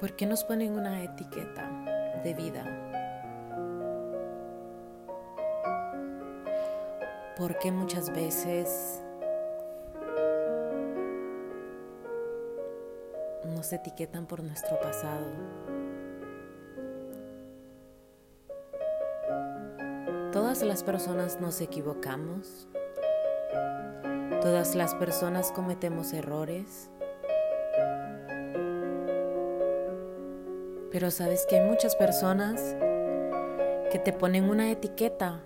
¿Por qué nos ponen una etiqueta de vida? ¿Por qué muchas veces nos etiquetan por nuestro pasado? Todas las personas nos equivocamos. Todas las personas cometemos errores. Pero sabes que hay muchas personas que te ponen una etiqueta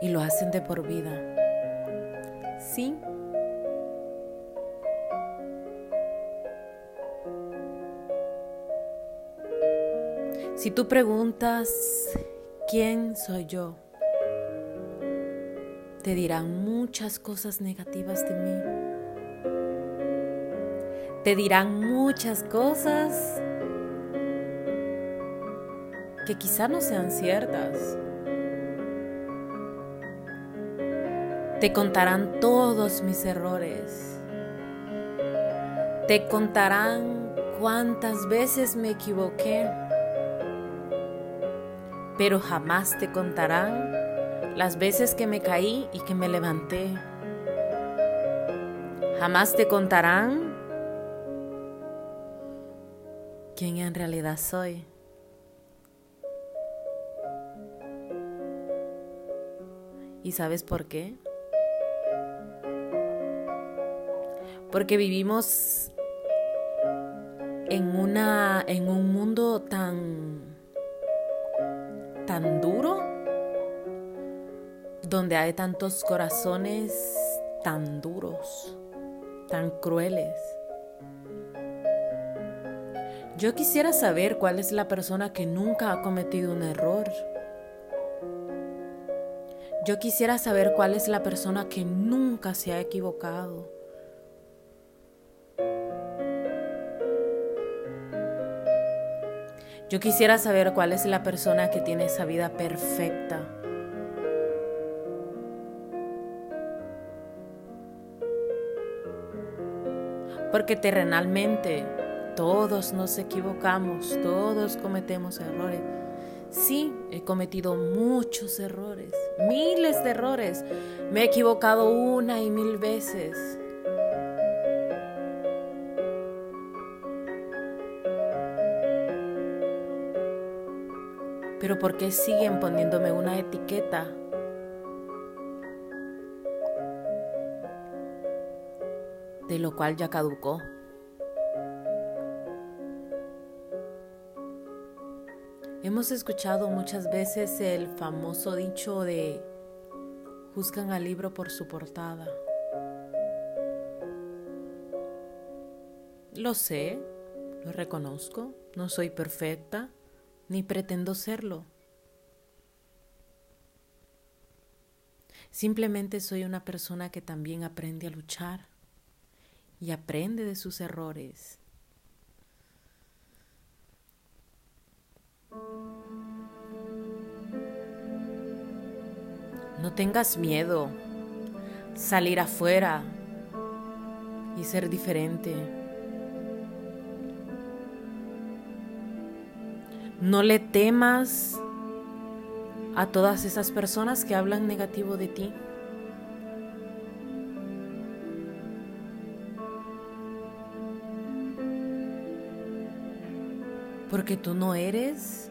y lo hacen de por vida. Sí. Si tú preguntas, ¿quién soy yo? Te dirán muchas cosas negativas de mí te dirán muchas cosas que quizá no sean ciertas. Te contarán todos mis errores. Te contarán cuántas veces me equivoqué. Pero jamás te contarán las veces que me caí y que me levanté. Jamás te contarán quién en realidad soy. ¿Y sabes por qué? Porque vivimos en una en un mundo tan tan duro donde hay tantos corazones tan duros, tan crueles. Yo quisiera saber cuál es la persona que nunca ha cometido un error. Yo quisiera saber cuál es la persona que nunca se ha equivocado. Yo quisiera saber cuál es la persona que tiene esa vida perfecta. Porque terrenalmente todos nos equivocamos, todos cometemos errores. Sí, he cometido muchos errores, miles de errores. Me he equivocado una y mil veces. Pero ¿por qué siguen poniéndome una etiqueta? De lo cual ya caducó. Hemos escuchado muchas veces el famoso dicho de juzgan al libro por su portada. Lo sé, lo reconozco, no soy perfecta, ni pretendo serlo. Simplemente soy una persona que también aprende a luchar y aprende de sus errores No tengas miedo. Salir afuera y ser diferente. No le temas a todas esas personas que hablan negativo de ti. Porque tú no eres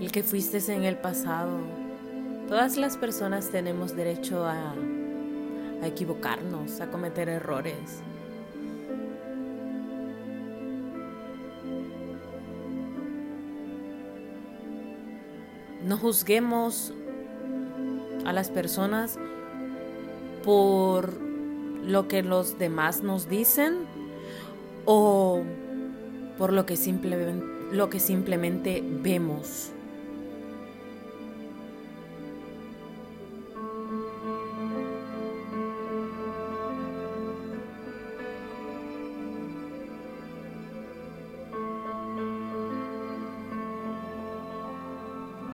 el que fuiste en el pasado. Todas las personas tenemos derecho a, a equivocarnos, a cometer errores. No juzguemos a las personas por lo que los demás nos dicen o por lo que simplemente, lo que simplemente vemos.